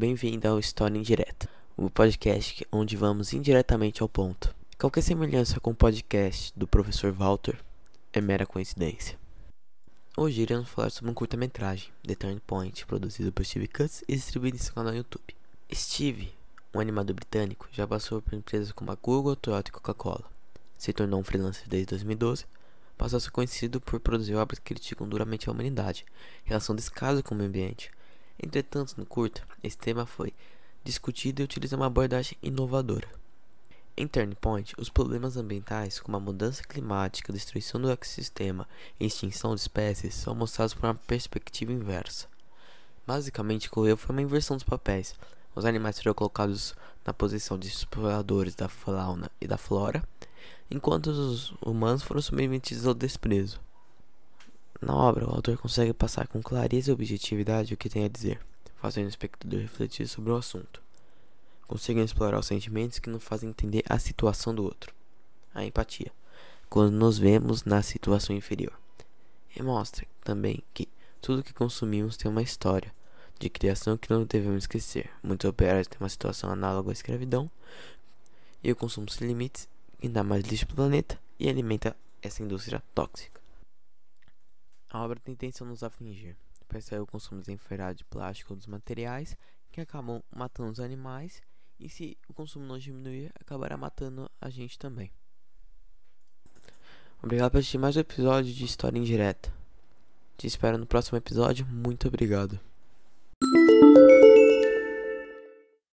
Bem-vindo ao História Indireta, o um podcast onde vamos indiretamente ao ponto. Qualquer semelhança com o podcast do professor Walter é mera coincidência. Hoje iremos falar sobre um curta-metragem, The Turning Point, produzido por Steve Cutts e distribuído em seu canal no YouTube. Steve, um animador britânico, já passou por empresas como a Google, Toyota e Coca-Cola. Se tornou um freelancer desde 2012 passou a ser conhecido por produzir obras que criticam duramente a humanidade, relação descaso com o meio ambiente. Entretanto, no curta, esse tema foi discutido e utiliza uma abordagem inovadora. Em Turning Point, os problemas ambientais, como a mudança climática, destruição do ecossistema e extinção de espécies, são mostrados por uma perspectiva inversa. Basicamente, o que ocorreu foi uma inversão dos papéis. Os animais foram colocados na posição de exploradores da fauna e da flora, enquanto os humanos foram submetidos ao desprezo. Na obra, o autor consegue passar com clareza e objetividade o que tem a dizer, fazendo o espectador refletir sobre o assunto. Conseguem explorar os sentimentos que nos fazem entender a situação do outro. A empatia, quando nos vemos na situação inferior. E mostra também que tudo que consumimos tem uma história de criação que não devemos esquecer. Muitos operários têm uma situação análoga à escravidão e o consumo sem limites ainda mais lixo o planeta e alimenta essa indústria tóxica. A obra tem intenção nos afligir, percebe o consumo desenfreado de plástico ou dos materiais que acabam matando os animais e se o consumo não diminuir, acabará matando a gente também. Obrigado por assistir mais um episódio de História Indireta. Te espero no próximo episódio. Muito obrigado.